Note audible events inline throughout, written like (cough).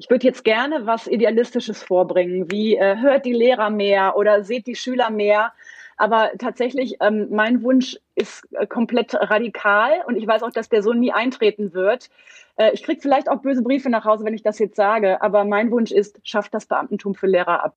Ich würde jetzt gerne was Idealistisches vorbringen, wie äh, hört die Lehrer mehr oder seht die Schüler mehr. Aber tatsächlich, ähm, mein Wunsch ist äh, komplett radikal und ich weiß auch, dass der so nie eintreten wird. Äh, ich kriege vielleicht auch böse Briefe nach Hause, wenn ich das jetzt sage, aber mein Wunsch ist, schafft das Beamtentum für Lehrer ab.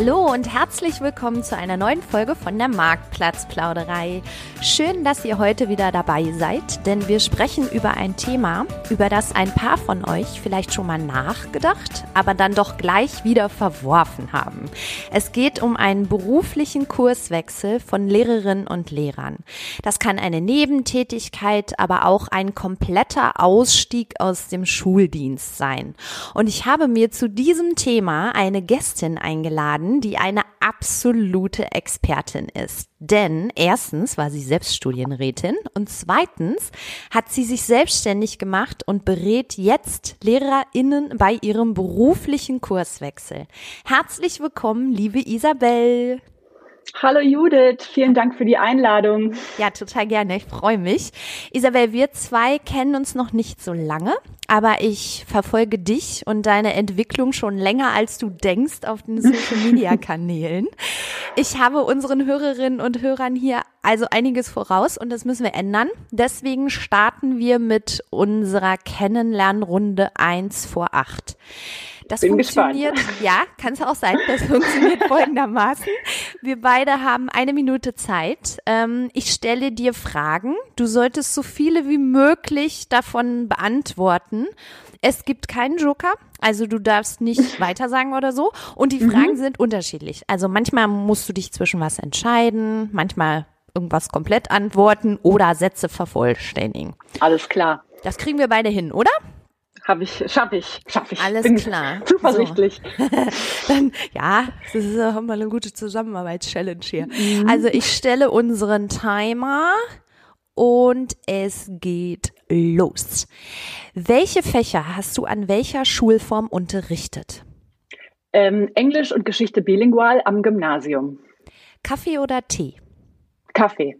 Hallo und herzlich willkommen zu einer neuen Folge von der Marktplatzplauderei. Schön, dass ihr heute wieder dabei seid, denn wir sprechen über ein Thema, über das ein paar von euch vielleicht schon mal nachgedacht, aber dann doch gleich wieder verworfen haben. Es geht um einen beruflichen Kurswechsel von Lehrerinnen und Lehrern. Das kann eine Nebentätigkeit, aber auch ein kompletter Ausstieg aus dem Schuldienst sein. Und ich habe mir zu diesem Thema eine Gästin eingeladen, jemanden, die eine absolute Expertin ist. Denn erstens war sie selbst Studienrätin und zweitens hat sie sich selbstständig gemacht und berät jetzt LehrerInnen bei ihrem beruflichen Kurswechsel. Herzlich willkommen, liebe Isabel. Hallo Judith, vielen Dank für die Einladung. Ja, total gerne. Ich freue mich. Isabel, wir zwei kennen uns noch nicht so lange, aber ich verfolge dich und deine Entwicklung schon länger, als du denkst, auf den Social Media (laughs) Kanälen. Ich habe unseren Hörerinnen und Hörern hier also einiges voraus und das müssen wir ändern. Deswegen starten wir mit unserer Kennenlernrunde 1 vor 8. Das Bin funktioniert, gespannt. ja, kann es auch sein. Das funktioniert (laughs) folgendermaßen. Wir beide haben eine Minute Zeit. Ähm, ich stelle dir Fragen. Du solltest so viele wie möglich davon beantworten. Es gibt keinen Joker, also du darfst nicht (laughs) weitersagen oder so. Und die Fragen mhm. sind unterschiedlich. Also manchmal musst du dich zwischen was entscheiden, manchmal irgendwas komplett antworten oder Sätze vervollständigen. Alles klar. Das kriegen wir beide hin, oder? Habe ich, schaffe ich, schaffe ich. Alles Bin klar. (laughs) Zuversichtlich. So. (laughs) Dann, ja, das ist auch mal eine gute Zusammenarbeits-Challenge hier. Mhm. Also ich stelle unseren Timer und es geht los. Welche Fächer hast du an welcher Schulform unterrichtet? Ähm, Englisch und Geschichte bilingual am Gymnasium. Kaffee oder Tee? Kaffee.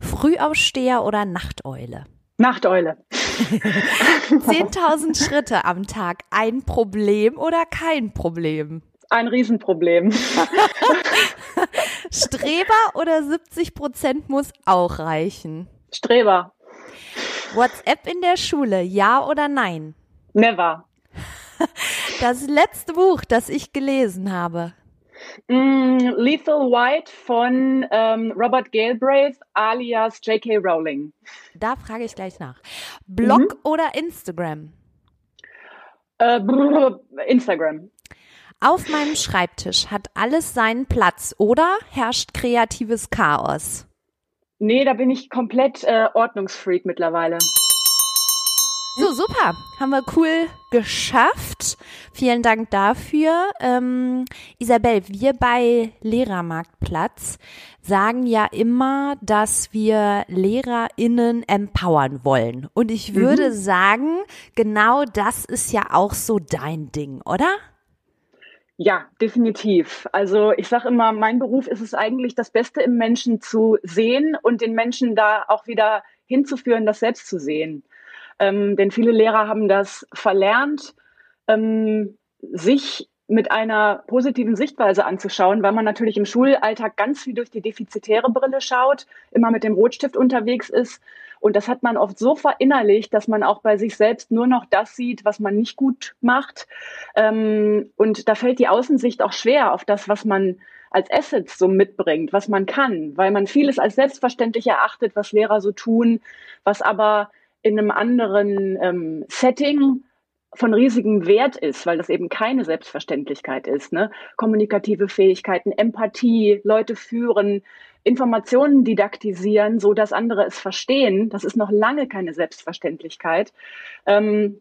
Frühaufsteher oder Nachteule? Nachteule. (laughs) 10.000 Schritte am Tag, ein Problem oder kein Problem? Ein Riesenproblem. (laughs) Streber oder 70 Prozent muss auch reichen? Streber. WhatsApp in der Schule, ja oder nein? Never. Das letzte Buch, das ich gelesen habe. Mm, Lethal White von ähm, Robert Galbraith alias J.K. Rowling. Da frage ich gleich nach. Blog mhm. oder Instagram? Äh, Instagram. Auf meinem Schreibtisch hat alles seinen Platz oder herrscht kreatives Chaos? Nee, da bin ich komplett äh, Ordnungsfreak mittlerweile. So, super. Haben wir cool geschafft. Vielen Dank dafür. Ähm, Isabel, wir bei Lehrermarktplatz sagen ja immer, dass wir LehrerInnen empowern wollen. Und ich würde mhm. sagen, genau das ist ja auch so dein Ding, oder? Ja, definitiv. Also ich sage immer, mein Beruf ist es eigentlich, das Beste im Menschen zu sehen und den Menschen da auch wieder hinzuführen, das selbst zu sehen. Ähm, denn viele Lehrer haben das verlernt, ähm, sich mit einer positiven Sichtweise anzuschauen, weil man natürlich im Schulalltag ganz viel durch die defizitäre Brille schaut, immer mit dem Rotstift unterwegs ist. Und das hat man oft so verinnerlicht, dass man auch bei sich selbst nur noch das sieht, was man nicht gut macht. Ähm, und da fällt die Außensicht auch schwer auf das, was man als Assets so mitbringt, was man kann, weil man vieles als selbstverständlich erachtet, was Lehrer so tun, was aber in einem anderen ähm, Setting von riesigem Wert ist, weil das eben keine Selbstverständlichkeit ist. Ne? Kommunikative Fähigkeiten, Empathie, Leute führen, Informationen didaktisieren, so dass andere es verstehen. Das ist noch lange keine Selbstverständlichkeit. Ähm,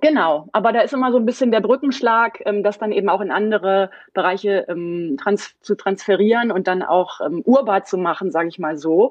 Genau, aber da ist immer so ein bisschen der Brückenschlag, ähm, das dann eben auch in andere Bereiche ähm, trans zu transferieren und dann auch ähm, urbar zu machen, sage ich mal so.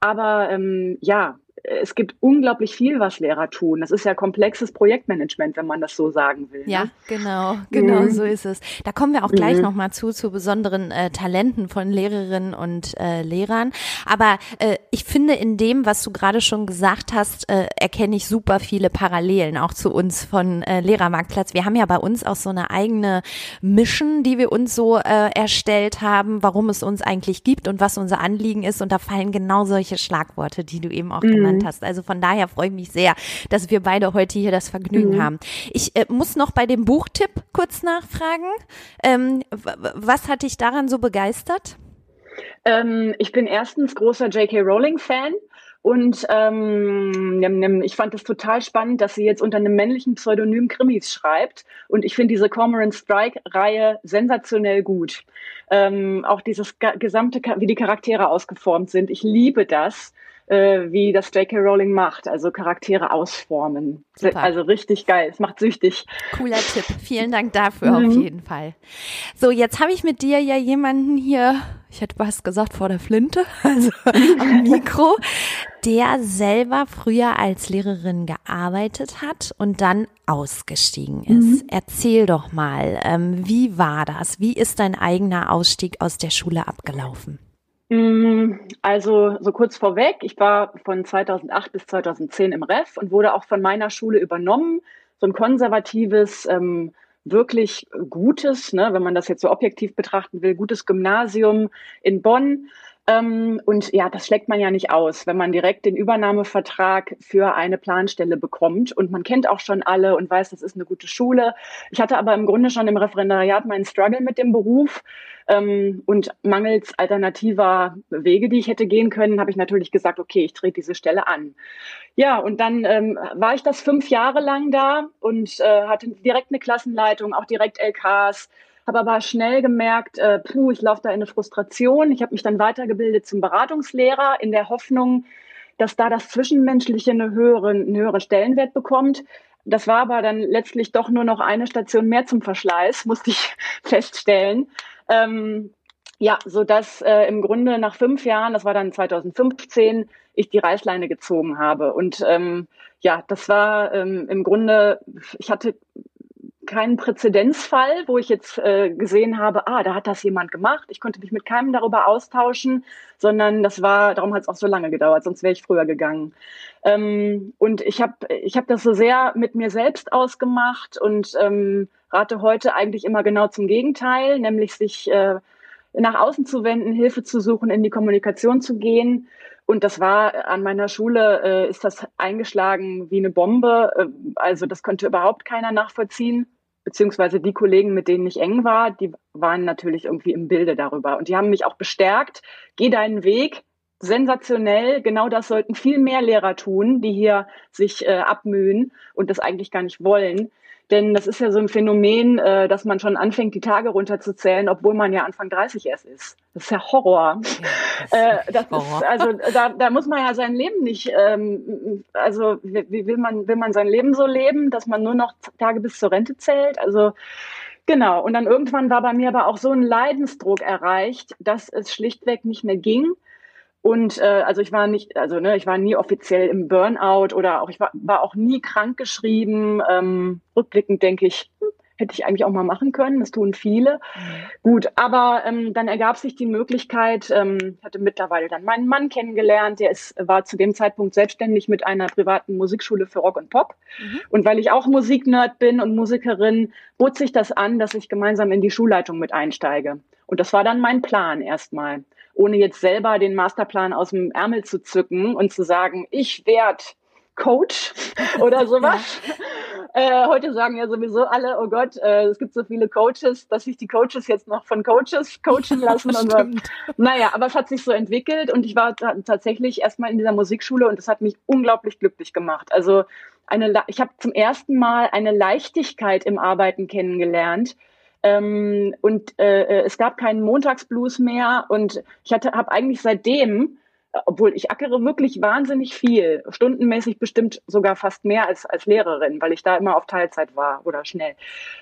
Aber ähm, ja, es gibt unglaublich viel, was Lehrer tun. Das ist ja komplexes Projektmanagement, wenn man das so sagen will. Ja, ne? genau, genau, mhm. so ist es. Da kommen wir auch gleich mhm. nochmal zu, zu besonderen äh, Talenten von Lehrerinnen und äh, Lehrern. Aber äh, ich finde, in dem, was du gerade schon gesagt hast, äh, erkenne ich super viele Parallelen, auch zu uns von äh, Lehrermarktplatz. Wir haben ja bei uns auch so eine eigene Mission, die wir uns so äh, erstellt haben, warum es uns eigentlich gibt und was unser Anliegen ist. Und da fallen genau solche Schlagworte, die du eben auch mhm. genannt genannt mhm. hast. Also von daher freue ich mich sehr, dass wir beide heute hier das Vergnügen mhm. haben. Ich äh, muss noch bei dem Buchtipp kurz nachfragen. Ähm, was hat dich daran so begeistert? Ähm, ich bin erstens großer J.K. Rowling-Fan. Und ähm, ich fand es total spannend, dass sie jetzt unter einem männlichen Pseudonym Krimis schreibt. Und ich finde diese Cormoran Strike-Reihe sensationell gut. Ähm, auch dieses gesamte, wie die Charaktere ausgeformt sind. Ich liebe das äh, wie das J.K. Rowling macht, also Charaktere ausformen. Super. Also richtig geil, es macht süchtig. Cooler Tipp, vielen Dank dafür mhm. auf jeden Fall. So, jetzt habe ich mit dir ja jemanden hier, ich hätte was gesagt vor der Flinte, (laughs) also am (laughs) Mikro, der selber früher als Lehrerin gearbeitet hat und dann ausgestiegen ist. Mhm. Erzähl doch mal, ähm, wie war das? Wie ist dein eigener Ausstieg aus der Schule abgelaufen? Mm, also so kurz vorweg, ich war von 2008 bis 2010 im REF und wurde auch von meiner Schule übernommen. So ein konservatives, ähm, wirklich gutes, ne, wenn man das jetzt so objektiv betrachten will, gutes Gymnasium in Bonn. Ähm, und ja, das schlägt man ja nicht aus, wenn man direkt den Übernahmevertrag für eine Planstelle bekommt. Und man kennt auch schon alle und weiß, das ist eine gute Schule. Ich hatte aber im Grunde schon im Referendariat meinen Struggle mit dem Beruf. Ähm, und mangels alternativer Wege, die ich hätte gehen können, habe ich natürlich gesagt, okay, ich trete diese Stelle an. Ja, und dann ähm, war ich das fünf Jahre lang da und äh, hatte direkt eine Klassenleitung, auch direkt LKs, habe aber schnell gemerkt, äh, puh, ich laufe da in eine Frustration. Ich habe mich dann weitergebildet zum Beratungslehrer in der Hoffnung, dass da das Zwischenmenschliche eine höhere, einen höheren Stellenwert bekommt. Das war aber dann letztlich doch nur noch eine Station mehr zum Verschleiß, (laughs) musste ich feststellen. Ähm, ja, so dass äh, im Grunde nach fünf Jahren, das war dann 2015, ich die Reißleine gezogen habe. Und ähm, ja, das war ähm, im Grunde, ich hatte keinen Präzedenzfall, wo ich jetzt äh, gesehen habe, ah, da hat das jemand gemacht. Ich konnte mich mit keinem darüber austauschen, sondern das war, darum hat es auch so lange gedauert, sonst wäre ich früher gegangen. Ähm, und ich habe ich hab das so sehr mit mir selbst ausgemacht und ähm, rate heute eigentlich immer genau zum Gegenteil, nämlich sich äh, nach außen zu wenden, Hilfe zu suchen, in die Kommunikation zu gehen. Und das war an meiner Schule, äh, ist das eingeschlagen wie eine Bombe. Äh, also das konnte überhaupt keiner nachvollziehen beziehungsweise die Kollegen, mit denen ich eng war, die waren natürlich irgendwie im Bilde darüber. Und die haben mich auch bestärkt, geh deinen Weg, sensationell, genau das sollten viel mehr Lehrer tun, die hier sich äh, abmühen und das eigentlich gar nicht wollen. Denn das ist ja so ein Phänomen, äh, dass man schon anfängt, die Tage runterzählen, obwohl man ja Anfang 30 erst ist. Das ist ja Horror. Ja, das, (laughs) äh, das Horror. Ist, also da, da muss man ja sein Leben nicht, ähm, also wie will man, will man sein Leben so leben, dass man nur noch Tage bis zur Rente zählt? Also genau. Und dann irgendwann war bei mir aber auch so ein Leidensdruck erreicht, dass es schlichtweg nicht mehr ging. Und äh, also ich war nicht, also ne, ich war nie offiziell im Burnout oder auch ich war, war auch nie krankgeschrieben. Ähm, rückblickend denke ich, hm, hätte ich eigentlich auch mal machen können. Das tun viele. Mhm. Gut, aber ähm, dann ergab sich die Möglichkeit. Ähm, ich hatte mittlerweile dann meinen Mann kennengelernt. Der ist, war zu dem Zeitpunkt selbstständig mit einer privaten Musikschule für Rock und Pop. Mhm. Und weil ich auch Musiknerd bin und Musikerin, bot sich das an, dass ich gemeinsam in die Schulleitung mit einsteige. Und das war dann mein Plan erstmal ohne jetzt selber den Masterplan aus dem Ärmel zu zücken und zu sagen, ich werde Coach (laughs) oder sowas. Äh, heute sagen ja sowieso alle, oh Gott, äh, es gibt so viele Coaches, dass sich die Coaches jetzt noch von Coaches coachen lassen. und so. Naja, aber es hat sich so entwickelt und ich war tatsächlich erstmal in dieser Musikschule und es hat mich unglaublich glücklich gemacht. Also eine, ich habe zum ersten Mal eine Leichtigkeit im Arbeiten kennengelernt. Ähm, und äh, äh es gab keinen Montagsblues mehr und ich hatte habe eigentlich seitdem obwohl ich ackere wirklich wahnsinnig viel, stundenmäßig bestimmt sogar fast mehr als als Lehrerin, weil ich da immer auf Teilzeit war oder schnell.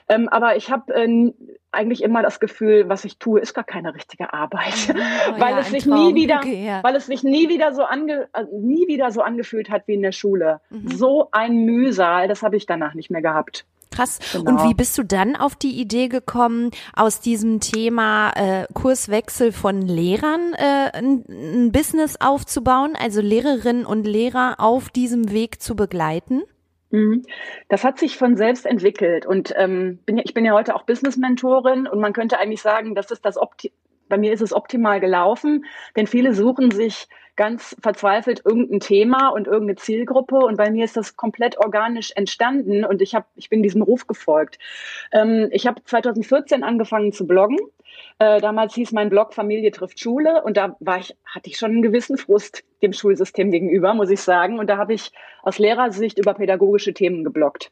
Ähm, aber ich habe äh, eigentlich immer das Gefühl, was ich tue, ist gar keine richtige Arbeit, (laughs) oh, weil ja, es sich Traum. nie wieder, okay, ja. weil es sich nie wieder so ange, äh, nie wieder so angefühlt hat wie in der Schule. Mhm. So ein Mühsal, das habe ich danach nicht mehr gehabt. Krass. Genau. Und wie bist du dann auf die Idee gekommen, aus diesem Thema äh, Kurswechsel von Lehrern äh, ein, ein Business aufzubauen, also Lehrerinnen und Lehrer auf diesem Weg zu begleiten? Mhm. Das hat sich von selbst entwickelt und ähm, bin, ich bin ja heute auch Business-Mentorin und man könnte eigentlich sagen, das ist das Opti bei mir ist es optimal gelaufen, denn viele suchen sich ganz verzweifelt irgendein Thema und irgendeine Zielgruppe und bei mir ist das komplett organisch entstanden und ich habe ich bin diesem Ruf gefolgt. Ähm, ich habe 2014 angefangen zu bloggen. Äh, damals hieß mein Blog Familie trifft Schule und da war ich hatte ich schon einen gewissen Frust dem Schulsystem gegenüber, muss ich sagen und da habe ich aus Lehrersicht über pädagogische Themen gebloggt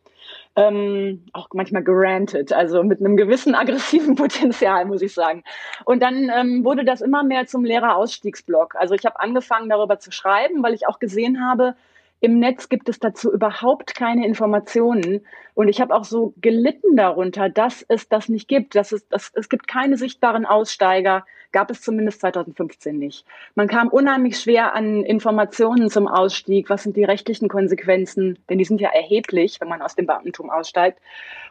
ähm, auch manchmal gerantet, also mit einem gewissen (laughs) aggressiven Potenzial, muss ich sagen. Und dann ähm, wurde das immer mehr zum Lehrerausstiegsblog. Also ich habe angefangen, darüber zu schreiben, weil ich auch gesehen habe, im Netz gibt es dazu überhaupt keine Informationen. Und ich habe auch so gelitten darunter, dass es das nicht gibt. Dass es, dass, es gibt keine sichtbaren Aussteiger, gab es zumindest 2015 nicht. Man kam unheimlich schwer an Informationen zum Ausstieg. Was sind die rechtlichen Konsequenzen? Denn die sind ja erheblich, wenn man aus dem Beamtentum aussteigt.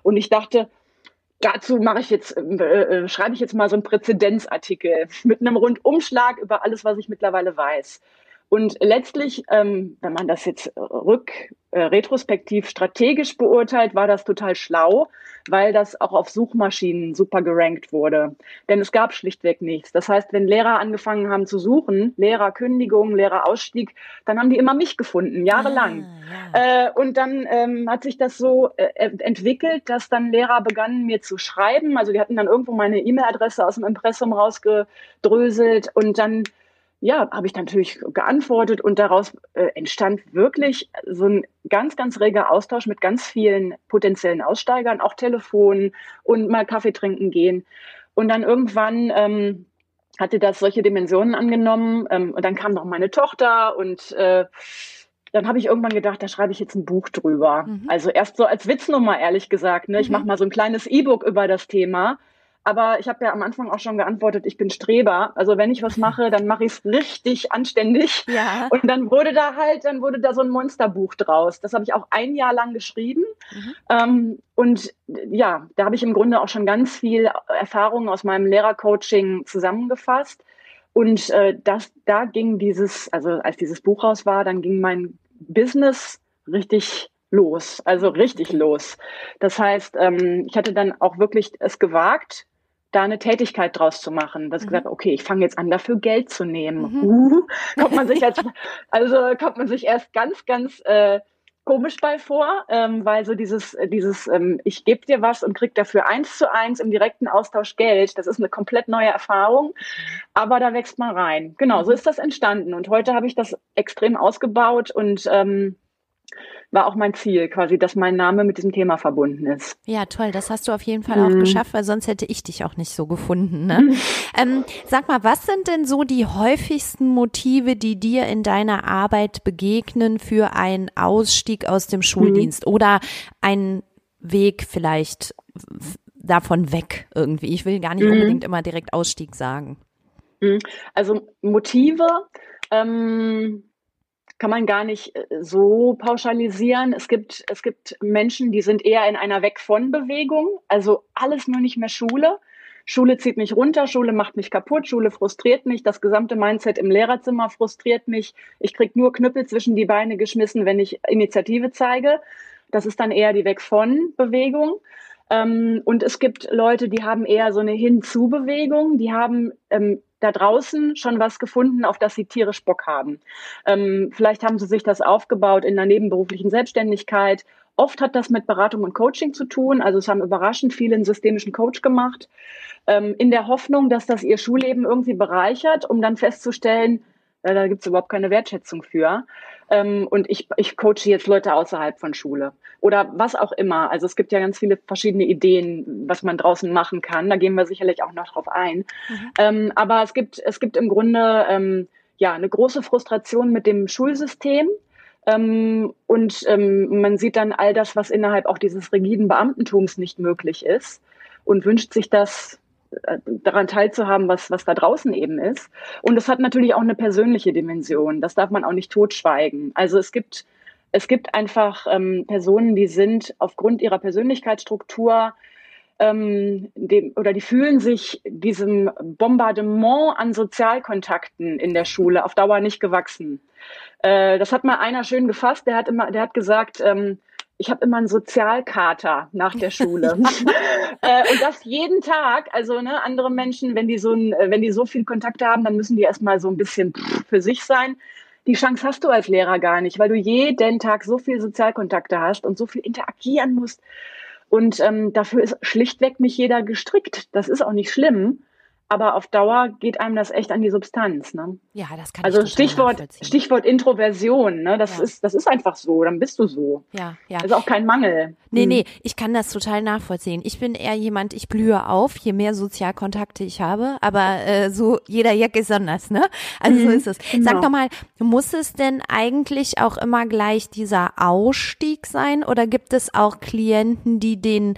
Und ich dachte, dazu mache ich jetzt, äh, äh schreibe ich jetzt mal so einen Präzedenzartikel mit einem Rundumschlag über alles, was ich mittlerweile weiß. Und letztlich, ähm, wenn man das jetzt rück, äh, retrospektiv strategisch beurteilt, war das total schlau, weil das auch auf Suchmaschinen super gerankt wurde. Denn es gab schlichtweg nichts. Das heißt, wenn Lehrer angefangen haben zu suchen, Lehrerkündigung, Lehrerausstieg, dann haben die immer mich gefunden, jahrelang. Ah, ja. äh, und dann ähm, hat sich das so äh, entwickelt, dass dann Lehrer begannen, mir zu schreiben. Also die hatten dann irgendwo meine E-Mail-Adresse aus dem Impressum rausgedröselt und dann ja, habe ich natürlich geantwortet und daraus äh, entstand wirklich so ein ganz, ganz reger Austausch mit ganz vielen potenziellen Aussteigern, auch Telefon und mal Kaffee trinken gehen. Und dann irgendwann ähm, hatte das solche Dimensionen angenommen ähm, und dann kam noch meine Tochter und äh, dann habe ich irgendwann gedacht, da schreibe ich jetzt ein Buch drüber. Mhm. Also erst so als Witznummer, ehrlich gesagt. Ne? Ich mhm. mache mal so ein kleines E-Book über das Thema. Aber ich habe ja am Anfang auch schon geantwortet, ich bin Streber. Also wenn ich was (laughs) mache, dann mache ich es richtig anständig. Ja. Und dann wurde da halt, dann wurde da so ein Monsterbuch draus. Das habe ich auch ein Jahr lang geschrieben. Mhm. Ähm, und ja, da habe ich im Grunde auch schon ganz viel Erfahrung aus meinem Lehrercoaching zusammengefasst. Und äh, das, da ging dieses, also als dieses Buch raus war, dann ging mein Business richtig los, also richtig los. Das heißt, ähm, ich hatte dann auch wirklich es gewagt, da eine Tätigkeit draus zu machen. Dass mhm. gesagt, okay, ich fange jetzt an, dafür Geld zu nehmen. Mhm. Uh, (laughs) kommt man sich als, also kommt man sich erst ganz, ganz äh, komisch bei vor, ähm, weil so dieses, dieses, ähm, ich gebe dir was und krieg dafür eins zu eins im direkten Austausch Geld, das ist eine komplett neue Erfahrung, aber da wächst man rein. Genau, so mhm. ist das entstanden und heute habe ich das extrem ausgebaut und ähm, war auch mein Ziel, quasi, dass mein Name mit diesem Thema verbunden ist. Ja, toll. Das hast du auf jeden Fall mhm. auch geschafft, weil sonst hätte ich dich auch nicht so gefunden. Ne? Mhm. Ähm, sag mal, was sind denn so die häufigsten Motive, die dir in deiner Arbeit begegnen für einen Ausstieg aus dem Schuldienst mhm. oder einen Weg vielleicht davon weg irgendwie? Ich will gar nicht mhm. unbedingt immer direkt Ausstieg sagen. Mhm. Also Motive. Ähm kann man gar nicht äh, so pauschalisieren. Es gibt, es gibt Menschen, die sind eher in einer Weg von Bewegung, also alles nur nicht mehr Schule. Schule zieht mich runter, Schule macht mich kaputt, Schule frustriert mich, das gesamte Mindset im Lehrerzimmer frustriert mich. Ich krieg nur Knüppel zwischen die Beine geschmissen, wenn ich Initiative zeige. Das ist dann eher die Weg von Bewegung. Ähm, und es gibt Leute, die haben eher so eine Hinzu-Bewegung, die haben ähm, da draußen schon was gefunden, auf das sie tierisch Bock haben. Ähm, vielleicht haben sie sich das aufgebaut in der nebenberuflichen Selbstständigkeit Oft hat das mit Beratung und Coaching zu tun. Also es haben überraschend viele einen systemischen Coach gemacht, ähm, in der Hoffnung, dass das ihr Schulleben irgendwie bereichert, um dann festzustellen, äh, da gibt es überhaupt keine Wertschätzung für. Ähm, und ich, ich coache jetzt Leute außerhalb von Schule oder was auch immer. Also es gibt ja ganz viele verschiedene Ideen, was man draußen machen kann. Da gehen wir sicherlich auch noch drauf ein. Mhm. Ähm, aber es gibt, es gibt im Grunde ähm, ja eine große Frustration mit dem Schulsystem. Ähm, und ähm, man sieht dann all das, was innerhalb auch dieses rigiden Beamtentums nicht möglich ist und wünscht sich das daran teilzuhaben, was, was da draußen eben ist. Und es hat natürlich auch eine persönliche Dimension. Das darf man auch nicht totschweigen. Also es gibt, es gibt einfach ähm, Personen, die sind aufgrund ihrer Persönlichkeitsstruktur ähm, dem, oder die fühlen sich diesem Bombardement an Sozialkontakten in der Schule auf Dauer nicht gewachsen. Äh, das hat mal einer schön gefasst. Der hat immer, der hat gesagt, ähm, ich habe immer einen Sozialkater nach der Schule. (laughs) (laughs) äh, und das jeden Tag. Also ne, andere Menschen, wenn die so ein, äh, wenn die so viel Kontakte haben, dann müssen die erstmal so ein bisschen für sich sein. Die Chance hast du als Lehrer gar nicht, weil du jeden Tag so viel Sozialkontakte hast und so viel interagieren musst. Und ähm, dafür ist schlichtweg nicht jeder gestrickt. Das ist auch nicht schlimm aber auf Dauer geht einem das echt an die Substanz. Ne? Ja, das kann also ich Stichwort Stichwort Introversion. Ne? Das ja. ist das ist einfach so. Dann bist du so. Ja, ja. Das ist auch kein Mangel. Nee, hm. nee, ich kann das total nachvollziehen. Ich bin eher jemand, ich blühe auf, je mehr Sozialkontakte ich habe. Aber äh, so jeder Jack ist anders, ne? Also mhm. so ist es. Genau. Sag doch mal, muss es denn eigentlich auch immer gleich dieser Ausstieg sein oder gibt es auch Klienten, die den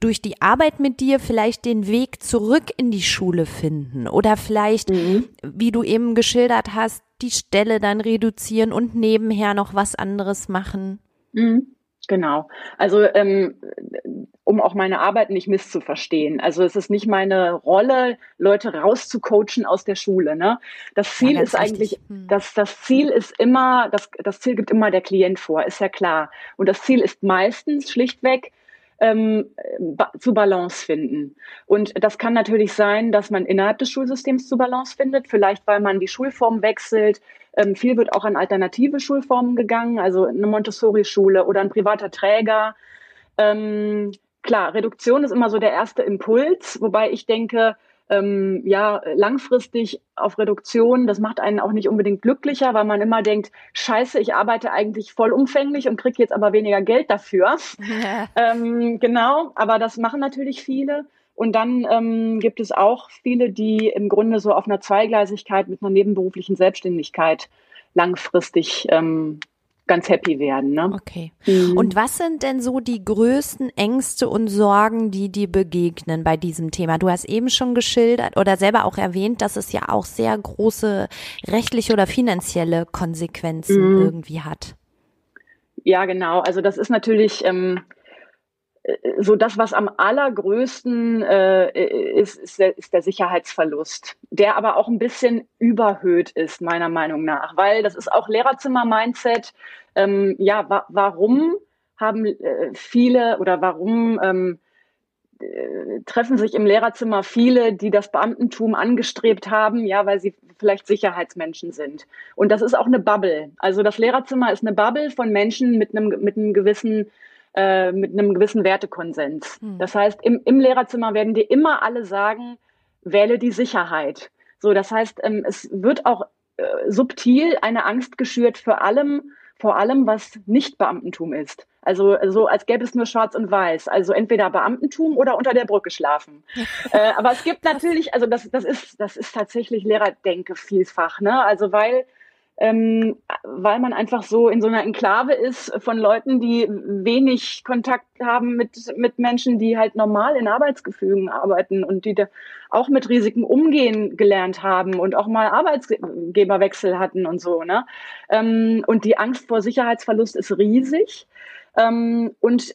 durch die Arbeit mit dir vielleicht den Weg zurück in die Schule finden oder vielleicht, mhm. wie du eben geschildert hast, die Stelle dann reduzieren und nebenher noch was anderes machen. Mhm. Genau. Also ähm, um auch meine Arbeit nicht misszuverstehen. Also es ist nicht meine Rolle, Leute rauszucoachen aus der Schule. Ne? Das Ziel ja, ist eigentlich, hm. das, das Ziel ist immer, das, das Ziel gibt immer der Klient vor, ist ja klar. Und das Ziel ist meistens schlichtweg, ähm, zu Balance finden. Und das kann natürlich sein, dass man innerhalb des Schulsystems zu Balance findet, vielleicht weil man die Schulform wechselt. Ähm, viel wird auch an alternative Schulformen gegangen, also eine Montessori-Schule oder ein privater Träger. Ähm, klar, Reduktion ist immer so der erste Impuls, wobei ich denke, ähm, ja, langfristig auf Reduktion, das macht einen auch nicht unbedingt glücklicher, weil man immer denkt, scheiße, ich arbeite eigentlich vollumfänglich und kriege jetzt aber weniger Geld dafür. Ja. (laughs) Ähm, genau, aber das machen natürlich viele. Und dann ähm, gibt es auch viele, die im Grunde so auf einer Zweigleisigkeit mit einer nebenberuflichen Selbstständigkeit langfristig ähm, ganz happy werden. Ne? Okay. Mhm. Und was sind denn so die größten Ängste und Sorgen, die dir begegnen bei diesem Thema? Du hast eben schon geschildert oder selber auch erwähnt, dass es ja auch sehr große rechtliche oder finanzielle Konsequenzen mhm. irgendwie hat. Ja, genau. Also das ist natürlich ähm, so das, was am allergrößten äh, ist, ist der, ist der Sicherheitsverlust, der aber auch ein bisschen überhöht ist, meiner Meinung nach, weil das ist auch Lehrerzimmer-Mindset. Ähm, ja, wa warum haben äh, viele oder warum ähm, äh, treffen sich im Lehrerzimmer viele, die das Beamtentum angestrebt haben, ja, weil sie vielleicht Sicherheitsmenschen sind. Und das ist auch eine Bubble. Also das Lehrerzimmer ist eine Bubble von Menschen mit einem, mit einem gewissen äh, mit einem gewissen Wertekonsens. Hm. Das heißt, im, im Lehrerzimmer werden dir immer alle sagen, wähle die Sicherheit. So, das heißt, ähm, es wird auch äh, subtil eine Angst geschürt für allem, vor allem, was nicht Beamtentum ist. Also so, als gäbe es nur Schwarz und Weiß. Also entweder Beamtentum oder unter der Brücke schlafen. (laughs) äh, aber es gibt natürlich, also das, das ist, das ist tatsächlich Lehrerdenke vielfach, ne? Also weil ähm, weil man einfach so in so einer Enklave ist von Leuten, die wenig Kontakt haben mit, mit Menschen, die halt normal in Arbeitsgefügen arbeiten und die da auch mit Risiken umgehen gelernt haben und auch mal Arbeitsgeberwechsel hatten und so. Ne? Ähm, und die Angst vor Sicherheitsverlust ist riesig. Ähm, und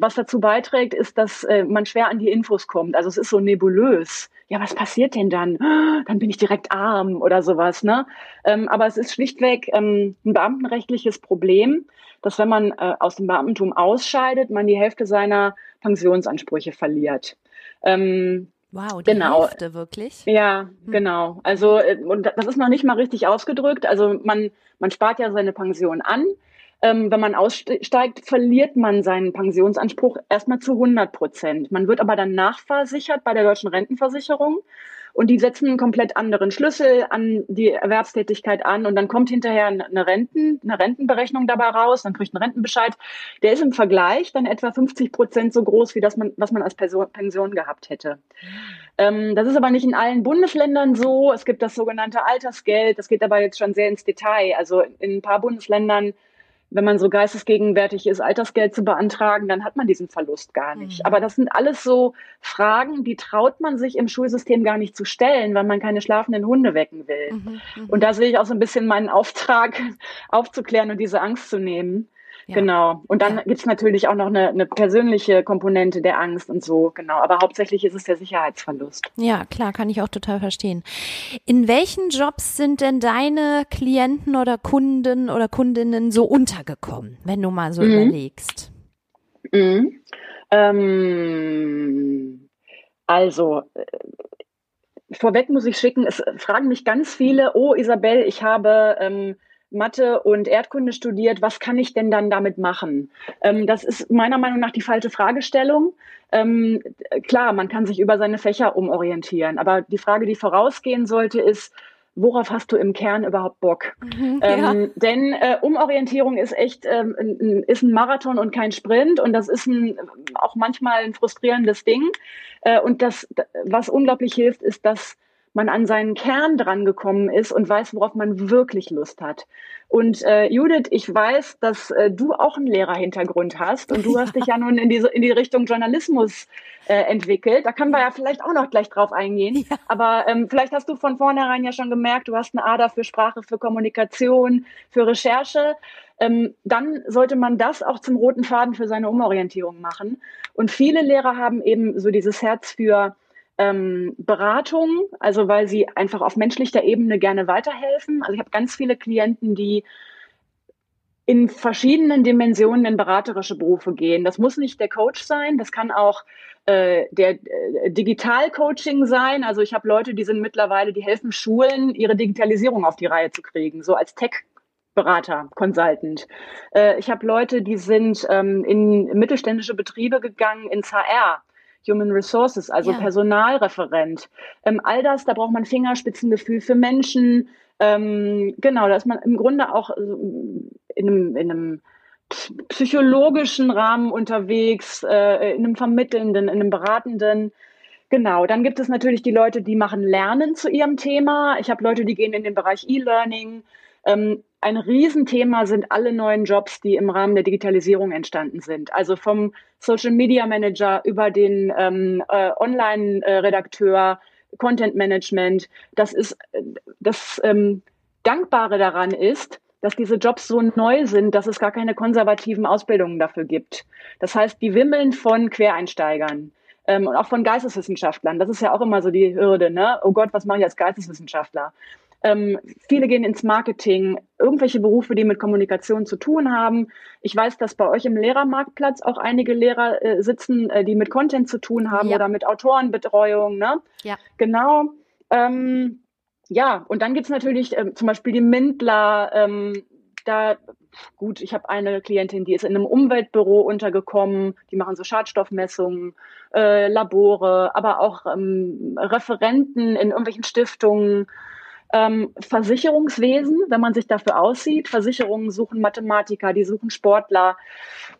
was dazu beiträgt, ist, dass äh, man schwer an die Infos kommt. Also es ist so nebulös. Ja, was passiert denn dann? (gasps) Dann bin ich direkt arm oder sowas. Ne? Ähm, aber es ist schlichtweg ähm, ein beamtenrechtliches Problem, dass wenn man äh, aus dem Beamtentum ausscheidet, man die Hälfte seiner Pensionsansprüche verliert. Wow, die genau. Hälfte wirklich? Ja, hm. genau. Also äh, und das ist noch nicht mal richtig ausgedrückt. Also man man spart ja seine Pension an ähm, wenn man aussteigt, verliert man seinen Pensionsanspruch erstmal zu 100 Prozent. Man wird aber dann nachversichert bei der deutschen Rentenversicherung und die setzen einen komplett anderen Schlüssel an die Erwerbstätigkeit an und dann kommt hinterher eine, Renten, eine Rentenberechnung dabei raus, dann kriegt ein Rentenbescheid. Der ist im Vergleich dann etwa 50 Prozent so groß, wie das man, was man als Person, Pension gehabt hätte. Ähm, das ist aber nicht in allen Bundesländern so. Es gibt das sogenannte Altersgeld. Das geht aber jetzt schon sehr ins Detail. Also in ein paar Bundesländern wenn man so geistesgegenwärtig ist, Altersgeld zu beantragen, dann hat man diesen Verlust gar nicht. Mhm. Aber das sind alles so Fragen, die traut man sich im Schulsystem gar nicht zu stellen, weil man keine schlafenden Hunde wecken will. Mhm, mhm. und da sehe ich auch so ein bisschen meinen Auftrag, (laughs) aufzuklären und diese Angst zu nehmen. Genau. Und dann ja. gibt's natürlich auch noch eine, eine persönliche Komponente der Angst und so, genau. Aber hauptsächlich ist es der Sicherheitsverlust. Ja, klar, kann ich auch total verstehen. In welchen Jobs sind denn deine Klienten oder Kunden oder Kundinnen so untergekommen, wenn du mal so mhm. überlegst? Mhm. Ähm, also, äh, vorweg muss ich schicken, es fragen mich ganz viele, oh Isabel, ich habe ähm, Mathe und Erdkunde studiert, was kann ich denn dann damit machen? Ähm, das ist meiner Meinung nach die falsche Fragestellung. Ähm, klar, man kann sich über seine Fächer umorientieren, aber die Frage, die vorausgehen sollte, ist, worauf hast du im Kern überhaupt Bock? Mhm, ja. ähm, denn äh, Umorientierung ist echt ähm, ein, ist ein Marathon und kein Sprint und das ist ein, auch manchmal ein frustrierendes Ding. Äh, und das, was unglaublich hilft, ist, dass man an seinen Kern dran gekommen ist und weiß, worauf man wirklich Lust hat. Und äh, Judith, ich weiß, dass äh, du auch einen Lehrerhintergrund hast und du hast dich ja nun in diese in die Richtung Journalismus äh, entwickelt. Da können wir ja vielleicht auch noch gleich drauf eingehen. Ja. Aber ähm, vielleicht hast du von vornherein ja schon gemerkt, du hast eine Ader für Sprache, für Kommunikation, für Recherche. Ähm, dann sollte man das auch zum roten Faden für seine Umorientierung machen. Und viele Lehrer haben eben so dieses Herz für ähm, Beratung, also weil sie einfach auf menschlicher Ebene gerne weiterhelfen. Also ich habe ganz viele Klienten, die in verschiedenen Dimensionen in beraterische Berufe gehen. Das muss nicht der Coach sein, das kann auch äh, der äh, Digital-Coaching sein. Also ich habe Leute, die sind mittlerweile, die helfen Schulen, ihre Digitalisierung auf die Reihe zu kriegen, so als Tech Berater, Consultant. Äh, ich habe Leute, die sind ähm, in mittelständische Betriebe gegangen ins HR Human Resources, also ja. Personalreferent. Ähm, all das, da braucht man Fingerspitzengefühl für Menschen. Ähm, genau, da ist man im Grunde auch in einem, in einem psychologischen Rahmen unterwegs, äh, in einem vermittelnden, in einem beratenden. Genau, dann gibt es natürlich die Leute, die machen Lernen zu ihrem Thema. Ich habe Leute, die gehen in den Bereich E-Learning. Ähm, ein Riesenthema sind alle neuen Jobs, die im Rahmen der Digitalisierung entstanden sind. Also vom Social Media Manager über den ähm, äh, Online-Redakteur, Content Management. Das ist das ähm, Dankbare daran ist, dass diese Jobs so neu sind, dass es gar keine konservativen Ausbildungen dafür gibt. Das heißt, die wimmeln von Quereinsteigern ähm, und auch von Geisteswissenschaftlern. Das ist ja auch immer so die Hürde, ne? Oh Gott, was mache ich als Geisteswissenschaftler? Ähm, viele gehen ins Marketing, irgendwelche Berufe, die mit Kommunikation zu tun haben. Ich weiß, dass bei euch im Lehrermarktplatz auch einige Lehrer äh, sitzen, äh, die mit Content zu tun haben ja. oder mit Autorenbetreuung. Ne? Ja. Genau. Ähm, ja, und dann gibt's natürlich äh, zum Beispiel die Mindler. Ähm, da, gut, ich habe eine Klientin, die ist in einem Umweltbüro untergekommen. Die machen so Schadstoffmessungen, äh, Labore, aber auch ähm, Referenten in irgendwelchen Stiftungen. Ähm, Versicherungswesen, wenn man sich dafür aussieht. Versicherungen suchen Mathematiker, die suchen Sportler.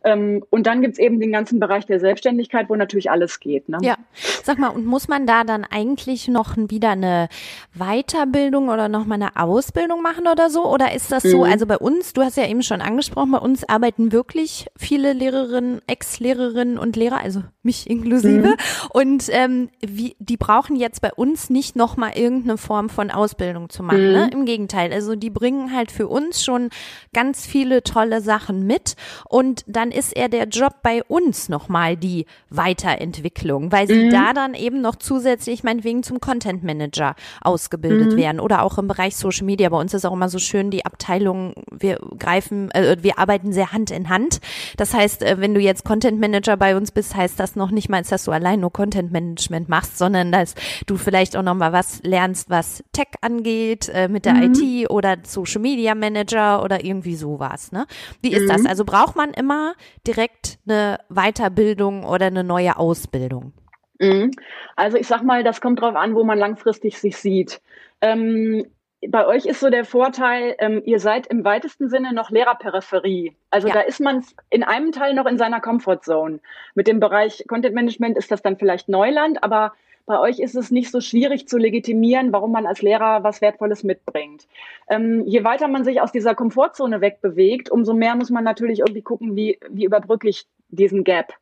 Ähm, und dann gibt's eben den ganzen Bereich der Selbstständigkeit, wo natürlich alles geht. Ne? Ja, sag mal, und muss man da dann eigentlich noch wieder eine Weiterbildung oder noch mal eine Ausbildung machen oder so? Oder ist das so, mhm. also bei uns, du hast ja eben schon angesprochen, bei uns arbeiten wirklich viele Lehrerinnen, Ex-Lehrerinnen und Lehrer, also mich inklusive. Mhm. Und ähm, wie, die brauchen jetzt bei uns nicht noch mal irgendeine Form von Ausbildung Ausbildung zu machen. Ne? Mhm. Ne? Im Gegenteil, also die bringen halt für uns schon ganz viele tolle Sachen mit und dann ist eher der Job bei uns nochmal die Weiterentwicklung, weil sie mhm. da dann eben noch zusätzlich meinetwegen zum Content Manager ausgebildet mhm. werden oder auch im Bereich Social Media. Bei uns ist auch immer so schön, die Abteilung, wir greifen, äh, wir arbeiten sehr Hand in Hand. Das heißt, äh, wenn du jetzt Content Manager bei uns bist, heißt das noch nicht mal, dass du allein nur Content Management machst, sondern dass du vielleicht auch noch mal was lernst, was Tech angeht, äh, mit der mhm. IT oder Social Media Manager oder irgendwie sowas, ne? Wie ist mhm. das? Also braucht man immer direkt eine Weiterbildung oder eine neue Ausbildung? Mhm. Also ich sag mal, das kommt drauf an, wo man langfristig sich sieht. Ähm, bei euch ist so der Vorteil, ähm, ihr seid im weitesten Sinne noch Lehrerperipherie. Also ja. da ist man in einem Teil noch in seiner Comfortzone. Mit dem Bereich Content Management ist das dann vielleicht Neuland, aber bei euch ist es nicht so schwierig zu legitimieren, warum man als Lehrer was Wertvolles mitbringt. Ähm, je weiter man sich aus dieser Komfortzone wegbewegt, umso mehr muss man natürlich irgendwie gucken, wie, wie überbrücke ich diesen Gap.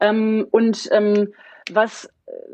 Ähm, und ähm, was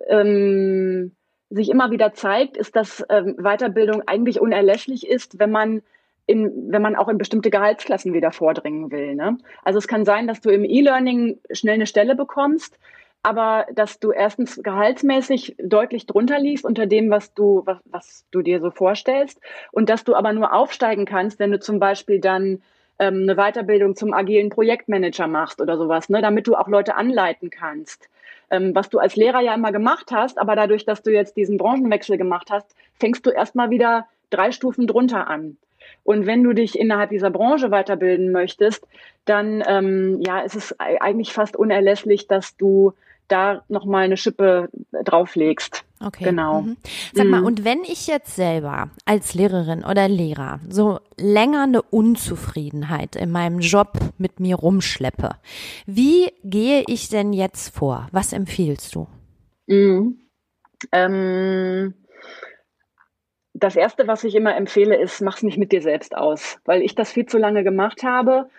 ähm, sich immer wieder zeigt, ist, dass ähm, Weiterbildung eigentlich unerlässlich ist, wenn man in, wenn man auch in bestimmte Gehaltsklassen wieder vordringen will. Ne? Also es kann sein, dass du im E-Learning schnell eine Stelle bekommst, aber dass du erstens gehaltsmäßig deutlich drunter liegst unter dem, was du, was, was du dir so vorstellst, und dass du aber nur aufsteigen kannst, wenn du zum Beispiel dann ähm, eine Weiterbildung zum agilen Projektmanager machst oder sowas, ne, damit du auch Leute anleiten kannst ähm, was du als Lehrer ja immer gemacht hast, aber dadurch, dass du jetzt diesen Branchenwechsel gemacht hast, fängst du erstmal wieder drei Stufen drunter an. Und wenn du dich innerhalb dieser Branche weiterbilden möchtest, dann ähm, ja, ist es eigentlich fast unerlässlich, dass du da nochmal eine Schippe drauflegst. Okay. Genau. Mhm. Sag mal, mhm. und wenn ich jetzt selber als Lehrerin oder Lehrer so länger eine Unzufriedenheit in meinem Job mit mir rumschleppe, wie gehe ich denn jetzt vor? Was empfiehlst du? Mhm. Ähm, das erste, was ich immer empfehle, ist, mach's nicht mit dir selbst aus, weil ich das viel zu lange gemacht habe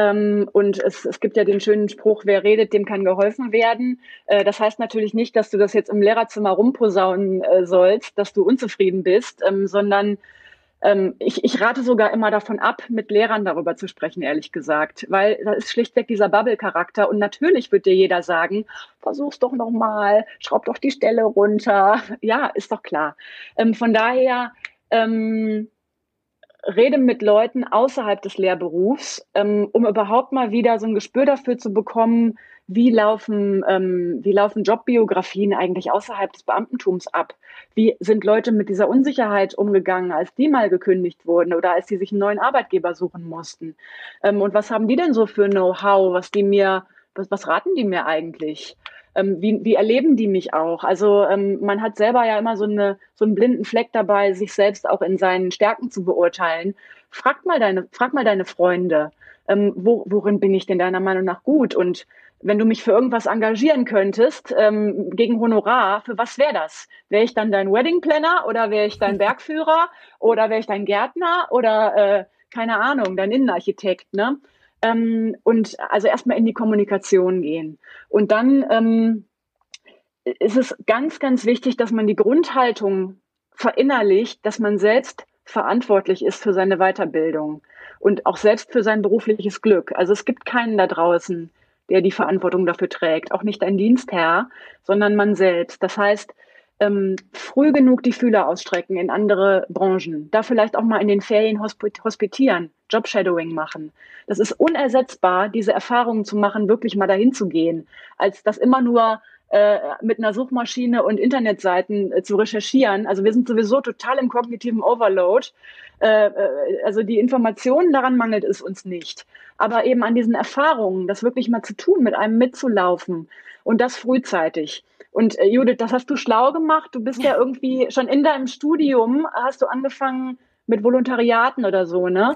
und es, es gibt ja den schönen Spruch, wer redet, dem kann geholfen werden. Äh, das heißt natürlich nicht, dass du das jetzt im Lehrerzimmer rumposaunen äh, sollst, dass du unzufrieden bist, ähm, sondern ähm, ich, ich rate sogar immer davon ab, mit Lehrern darüber zu sprechen, ehrlich gesagt, weil da ist schlichtweg dieser Bubble-Charakter und natürlich wird dir jeder sagen, versuch's doch nochmal, schraub doch die Stelle runter. (laughs) Ja, ist doch klar. Ähm, von daher, ähm, rede mit Leuten außerhalb des Lehrberufs, ähm, um überhaupt mal wieder so ein Gespür dafür zu bekommen, wie laufen, ähm, wie laufen Jobbiografien eigentlich außerhalb des Beamtentums ab? Wie sind Leute mit dieser Unsicherheit umgegangen, als die mal gekündigt wurden oder als die sich einen neuen Arbeitgeber suchen mussten? Ähm, und was haben die denn so für Know-how, was die mir, was, was raten die mir eigentlich? Ähm, wie, wie erleben die mich auch? Also ähm, man hat selber ja immer so, eine, so einen blinden Fleck dabei, sich selbst auch in seinen Stärken zu beurteilen. Frag mal deine, frag mal deine Freunde, ähm, wo, worin bin ich denn deiner Meinung nach gut? Und wenn du mich für irgendwas engagieren könntest, ähm, gegen Honorar, für was wäre das? Wäre ich dann dein Wedding Planner oder wäre ich dein (laughs) Bergführer oder wäre ich dein Gärtner oder äh, keine Ahnung, dein Innenarchitekt, ne? Ähm, und also erstmal in die Kommunikation gehen. Und dann ähm, ist es ganz, ganz wichtig, dass man die Grundhaltung verinnerlicht, dass man selbst verantwortlich ist für seine Weiterbildung und auch selbst für sein berufliches Glück. Also es gibt keinen da draußen, der die Verantwortung dafür trägt, auch nicht ein Dienstherr, sondern man selbst. Das heißt, ähm, früh genug die Fühler ausstrecken in andere Branchen, da vielleicht auch mal in den Ferien hospitieren, Jobshadowing machen. Das ist unersetzbar, diese Erfahrungen zu machen, wirklich mal dahin zu gehen, als das immer nur äh, mit einer Suchmaschine und Internetseiten äh, zu recherchieren. Also wir sind sowieso total im kognitiven Overload. Äh, äh, also die Informationen daran mangelt es uns nicht. Aber eben an diesen Erfahrungen, das wirklich mal zu tun, mit einem mitzulaufen und das frühzeitig. Und äh, Judith, das hast du schlau gemacht. Du bist ja. ja irgendwie schon in deinem Studium, hast du angefangen mit Volontariaten oder so, ne?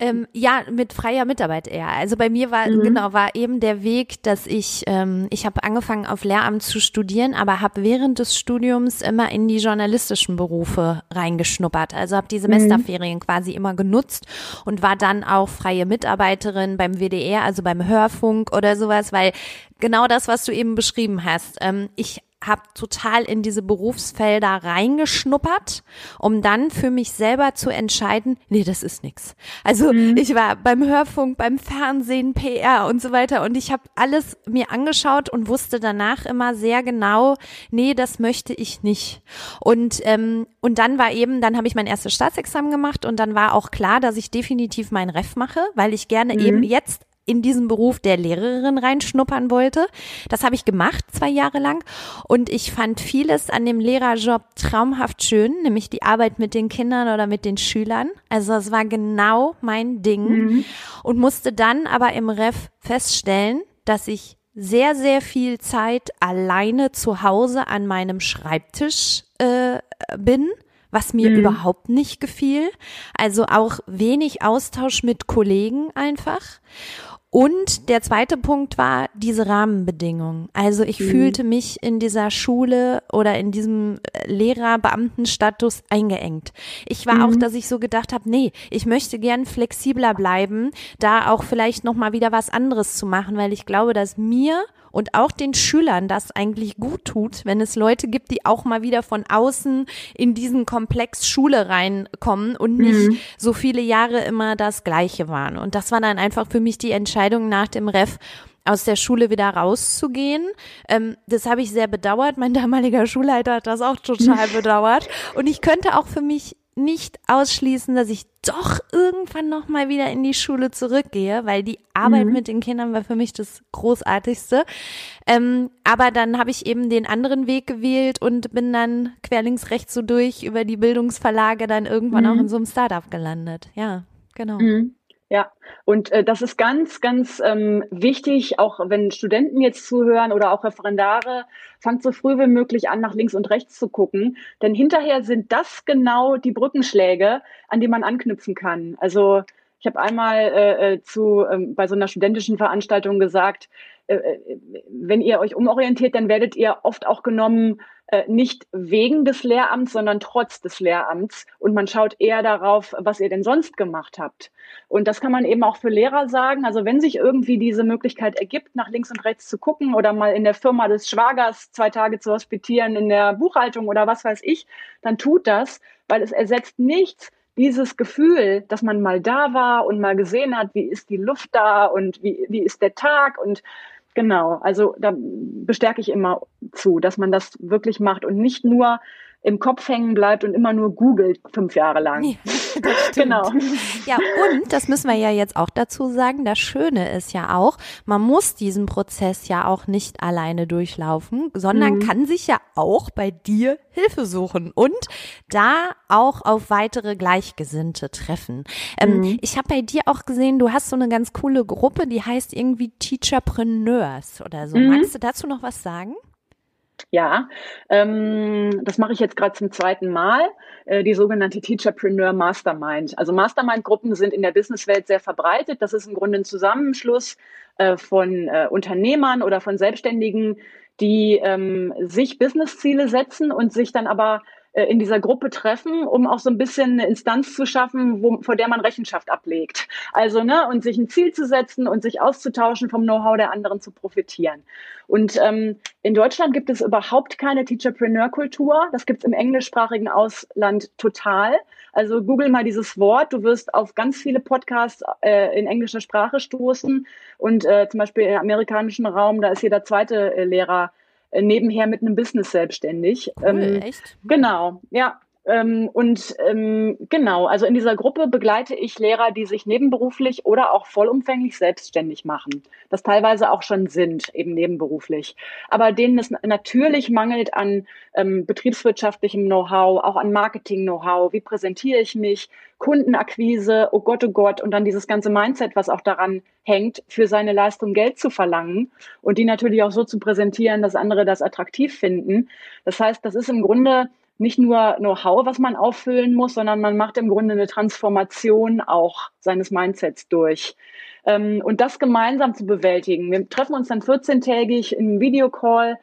Ähm, ja, mit freier Mitarbeit eher. Also bei mir war mhm. genau war eben der Weg, dass ich ähm, ich habe angefangen auf Lehramt zu studieren, aber habe während des Studiums immer in die journalistischen Berufe reingeschnuppert. Also habe die Semesterferien mhm. quasi immer genutzt und war dann auch freie Mitarbeiterin beim WDR, also beim Hörfunk oder sowas, weil genau das, was du eben beschrieben hast. Ähm, ich habe total in diese Berufsfelder reingeschnuppert, um dann für mich selber zu entscheiden, nee, das ist nix. Also mhm. ich war beim Hörfunk, beim Fernsehen, PR und so weiter und ich habe alles mir angeschaut und wusste danach immer sehr genau, nee, das möchte ich nicht. Und ähm, und dann war eben, dann habe ich mein erstes Staatsexamen gemacht und dann war auch klar, dass ich definitiv mein Ref mache, weil ich gerne mhm. eben jetzt in diesen Beruf der Lehrerin reinschnuppern wollte. Das habe ich gemacht, zwei Jahre lang. Und ich fand vieles an dem Lehrerjob traumhaft schön, nämlich die Arbeit mit den Kindern oder mit den Schülern. Also es war genau mein Ding. Mhm. Und musste dann aber im Ref feststellen, dass ich sehr, sehr viel Zeit alleine zu Hause an meinem Schreibtisch äh, bin was mir mhm. überhaupt nicht gefiel. Also auch wenig Austausch mit Kollegen einfach. Und der zweite Punkt war diese Rahmenbedingungen. Also ich mhm. fühlte mich in dieser Schule oder in diesem äh, Lehrerbeamtenstatus eingeengt. Ich war mhm. auch, dass ich so gedacht habe, nee, ich möchte gern flexibler bleiben, da auch vielleicht noch mal wieder was anderes zu machen, weil ich glaube, dass mir und auch den Schülern das eigentlich gut tut, wenn es Leute gibt, die auch mal wieder von außen in diesen Komplex Schule reinkommen und nicht mhm. so viele Jahre immer das Gleiche waren. Und das war dann einfach für mich die Entscheidung nach dem Ref, aus der Schule wieder rauszugehen. Ähm, das habe ich sehr bedauert. Mein damaliger Schulleiter hat das auch total (laughs) bedauert. Und ich könnte auch für mich nicht ausschließen, dass ich doch irgendwann noch mal wieder in die Schule zurückgehe, weil die Arbeit mhm. mit den Kindern war für mich das Großartigste. Ähm, aber dann habe ich eben den anderen Weg gewählt und bin dann querlinks rechts so durch über die Bildungsverlage dann irgendwann mhm. auch in so einem Startup gelandet. Ja, genau. Mhm. Ja, und äh, das ist ganz, ganz ähm, wichtig, auch wenn Studenten jetzt zuhören oder auch Referendare, fangt so früh wie möglich an, nach links und rechts zu gucken. Denn hinterher sind das genau die Brückenschläge, an die man anknüpfen kann. Also ich habe einmal äh, äh zu ähm, bei so einer studentischen Veranstaltung gesagt, wenn ihr euch umorientiert, dann werdet ihr oft auch genommen, äh, nicht wegen des Lehramts, sondern trotz des Lehramts. Und man schaut eher darauf, was ihr denn sonst gemacht habt. Und das kann man eben auch für Lehrer sagen. Also wenn sich irgendwie diese Möglichkeit ergibt, nach links und rechts zu gucken oder mal in der Firma des Schwagers zwei Tage zu hospitieren, in der Buchhaltung oder was weiß ich, dann tut das, weil es ersetzt nichts, dieses Gefühl, dass man mal da war und mal gesehen hat, wie ist die Luft da und wie, wie ist der Tag und Genau, also da bestärke ich immer zu, dass man das wirklich macht und nicht nur im Kopf hängen bleibt und immer nur googelt fünf Jahre lang. Ja, (laughs) (laughs) genau. Ja, und das müssen wir ja jetzt auch dazu sagen, das Schöne ist ja auch, man muss diesen Prozess ja auch nicht alleine durchlaufen, sondern mhm. kann sich ja auch bei dir Hilfe suchen und da auch auf weitere Gleichgesinnte treffen. Ähm, mhm. Ich habe bei dir auch gesehen, du hast so eine ganz coole Gruppe, die heißt irgendwie Teacherpreneurs oder so. Mhm. Magst du dazu noch was sagen? Ja, ähm, das mache ich jetzt gerade zum zweiten Mal, äh, die sogenannte Teacherpreneur Mastermind. Also Mastermind-Gruppen sind in der Businesswelt sehr verbreitet. Das ist im Grunde ein Zusammenschluss äh, von äh, Unternehmern oder von Selbstständigen, die ähm, sich Businessziele setzen und sich dann aber in dieser Gruppe treffen, um auch so ein bisschen eine Instanz zu schaffen, wo, vor der man Rechenschaft ablegt. Also, ne, und sich ein Ziel zu setzen und sich auszutauschen, vom Know-how der anderen zu profitieren. Und ähm, in Deutschland gibt es überhaupt keine Teacherpreneur-Kultur. Das gibt es im englischsprachigen Ausland total. Also google mal dieses Wort. Du wirst auf ganz viele Podcasts äh, in englischer Sprache stoßen. Und äh, zum Beispiel im amerikanischen Raum, da ist jeder zweite äh, Lehrer äh, nebenher mit einem Business selbstständig. Cool, ähm, echt? Genau, ja. Ähm, und ähm, genau, also in dieser Gruppe begleite ich Lehrer, die sich nebenberuflich oder auch vollumfänglich selbstständig machen. Das teilweise auch schon sind, eben nebenberuflich. Aber denen es natürlich mangelt an ähm, betriebswirtschaftlichem Know-how, auch an Marketing-Know-how. Wie präsentiere ich mich? Kundenakquise, oh Gott, oh Gott, und dann dieses ganze Mindset, was auch daran hängt, für seine Leistung Geld zu verlangen und die natürlich auch so zu präsentieren, dass andere das attraktiv finden. Das heißt, das ist im Grunde nicht nur Know-how, was man auffüllen muss, sondern man macht im Grunde eine Transformation auch seines Mindsets durch. Ähm, und das gemeinsam zu bewältigen. Wir treffen uns dann 14-tägig im Videocall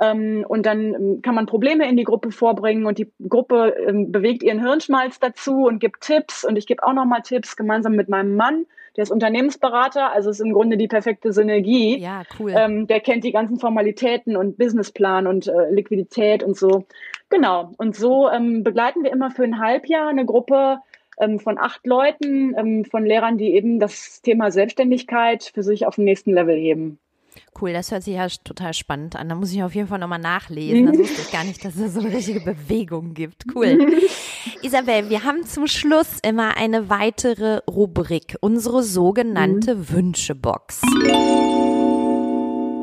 ähm, und dann ähm, kann man Probleme in die Gruppe vorbringen und die Gruppe bewegt ihren Hirnschmalz dazu und gibt Tipps und ich gebe auch nochmal Tipps gemeinsam mit meinem Mann. Der ist Unternehmensberater, also ist im Grunde die perfekte Synergie. Ja, cool. Der kennt die ganzen Formalitäten und Businessplan und äh, Liquidität und so. Genau. Und so ähm, begleiten wir immer für ein Halbjahr eine Gruppe ähm, von acht Leuten, ähm, von Lehrern, die eben das Thema Selbstständigkeit für sich auf den nächsten Level heben. Cool, das hört sich ja total spannend an. Da muss ich auf jeden Fall nochmal nachlesen. (laughs) Das wusste ich gar nicht, dass es so eine richtige Bewegung gibt. Cool. (laughs) Isabel, wir haben zum Schluss immer eine weitere Rubrik, unsere sogenannte mhm. Wünschebox.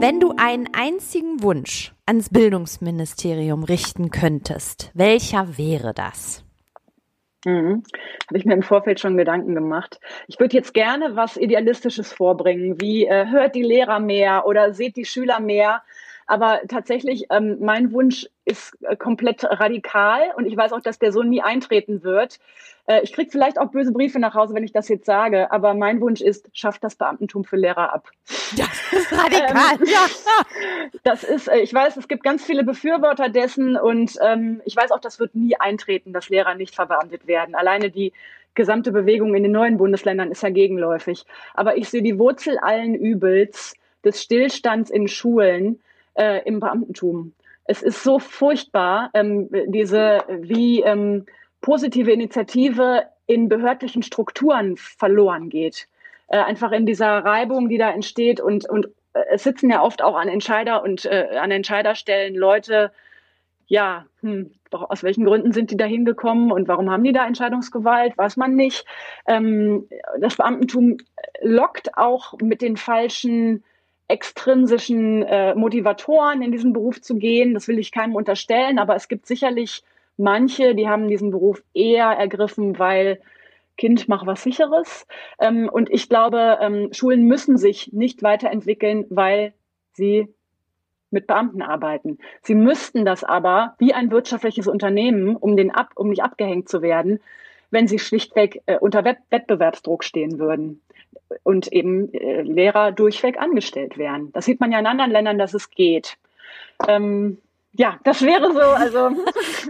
Wenn du einen einzigen Wunsch ans Bildungsministerium richten könntest, welcher wäre das? Mhm. Habe ich mir im Vorfeld schon Gedanken gemacht. Ich würde jetzt gerne was Idealistisches vorbringen, wie äh, hört die Lehrer mehr oder seht die Schüler mehr. Aber tatsächlich, ähm, mein Wunsch ist äh, komplett radikal und ich weiß auch, dass der so nie eintreten wird. Äh, ich kriege vielleicht auch böse Briefe nach Hause, wenn ich das jetzt sage, aber mein Wunsch ist, schafft das Beamtentum für Lehrer ab. (laughs) Das ist radikal, (laughs) ähm, ja. Das ist, äh, ich weiß, es gibt ganz viele Befürworter dessen und ähm, ich weiß auch, das wird nie eintreten, dass Lehrer nicht verbeamtet werden. Alleine die gesamte Bewegung in den neuen Bundesländern ist ja gegenläufig. Aber ich sehe die Wurzel allen Übels des Stillstands in Schulen äh, im Beamtentum. Es ist so furchtbar, ähm, diese wie ähm, positive Initiative in behördlichen Strukturen verloren geht. Äh, einfach in dieser Reibung, die da entsteht und, und äh, es sitzen ja oft auch an Entscheider und äh, an Entscheiderstellen Leute, ja, hm, aus welchen Gründen sind die da hingekommen und warum haben die da Entscheidungsgewalt, weiß man nicht. Ähm, das Beamtentum lockt auch mit den falschen extrinsischen äh, Motivatoren in diesen Beruf zu gehen. Das will ich keinem unterstellen, aber es gibt sicherlich manche, die haben diesen Beruf eher ergriffen, weil Kind, mach was sicheres. Ähm, und ich glaube, ähm, Schulen müssen sich nicht weiterentwickeln, weil sie mit Beamten arbeiten. Sie müssten das aber wie ein wirtschaftliches Unternehmen, um den ab, um nicht abgehängt zu werden, wenn sie schlichtweg äh, unter Wettbewerbsdruck stehen würden und eben äh, Lehrer durchweg angestellt werden. Das sieht man ja in anderen Ländern, dass es geht. Ähm, ja, das wäre so, also. (laughs)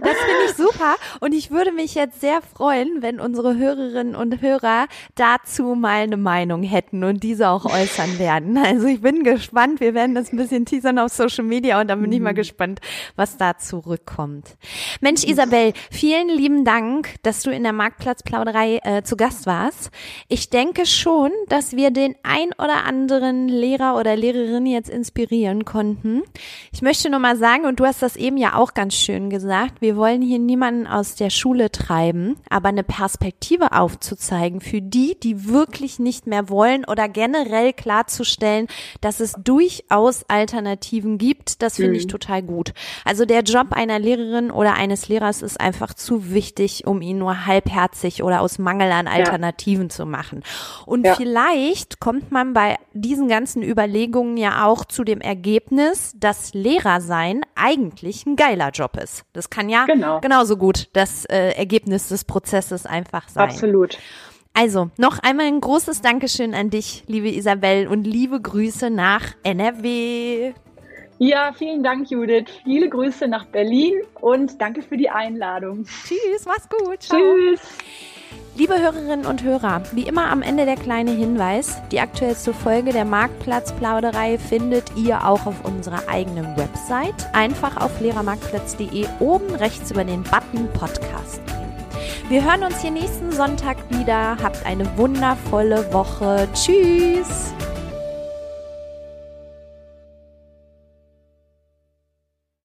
Das finde ich super und ich würde mich jetzt sehr freuen, wenn unsere Hörerinnen und Hörer dazu mal eine Meinung hätten und diese auch äußern (laughs) werden. Also ich bin gespannt, wir werden das ein bisschen teasern auf Social Media und dann bin ich mal mhm. gespannt, was da zurückkommt. Mensch, Isabel, vielen lieben Dank, dass du in der Marktplatzplauderei äh, zu Gast warst. Ich denke schon, dass wir den ein oder anderen Lehrer oder Lehrerin jetzt inspirieren konnten. Ich möchte nur mal sagen, und du hast hast das eben ja auch ganz schön gesagt. Wir wollen hier niemanden aus der Schule treiben, aber eine Perspektive aufzuzeigen für die, die wirklich nicht mehr wollen oder generell klarzustellen, dass es durchaus Alternativen gibt. Das finde mhm. ich total gut. Also der Job einer Lehrerin oder eines Lehrers ist einfach zu wichtig, um ihn nur halbherzig oder aus Mangel an Alternativen ja. zu machen. Und ja. vielleicht kommt man bei diesen ganzen Überlegungen ja auch zu dem Ergebnis, dass Lehrer sein eigentlich eigentlich ein geiler Job ist. Das kann ja genau. genauso gut das äh, Ergebnis des Prozesses einfach sein. Absolut. Also, noch einmal ein großes Dankeschön an dich, liebe Isabel, und liebe Grüße nach NRW. Ja, vielen Dank, Judith. Viele Grüße nach Berlin und danke für die Einladung. Tschüss, mach's gut. Ciao. Tschüss. Liebe Hörerinnen und Hörer, wie immer am Ende der kleine Hinweis, die aktuellste Folge der Marktplatzplauderei findet ihr auch auf unserer eigenen Website. Einfach auf lehrermarktplatz.de oben rechts über den Button Podcast gehen. Wir hören uns hier nächsten Sonntag wieder. Habt eine wundervolle Woche. Tschüss!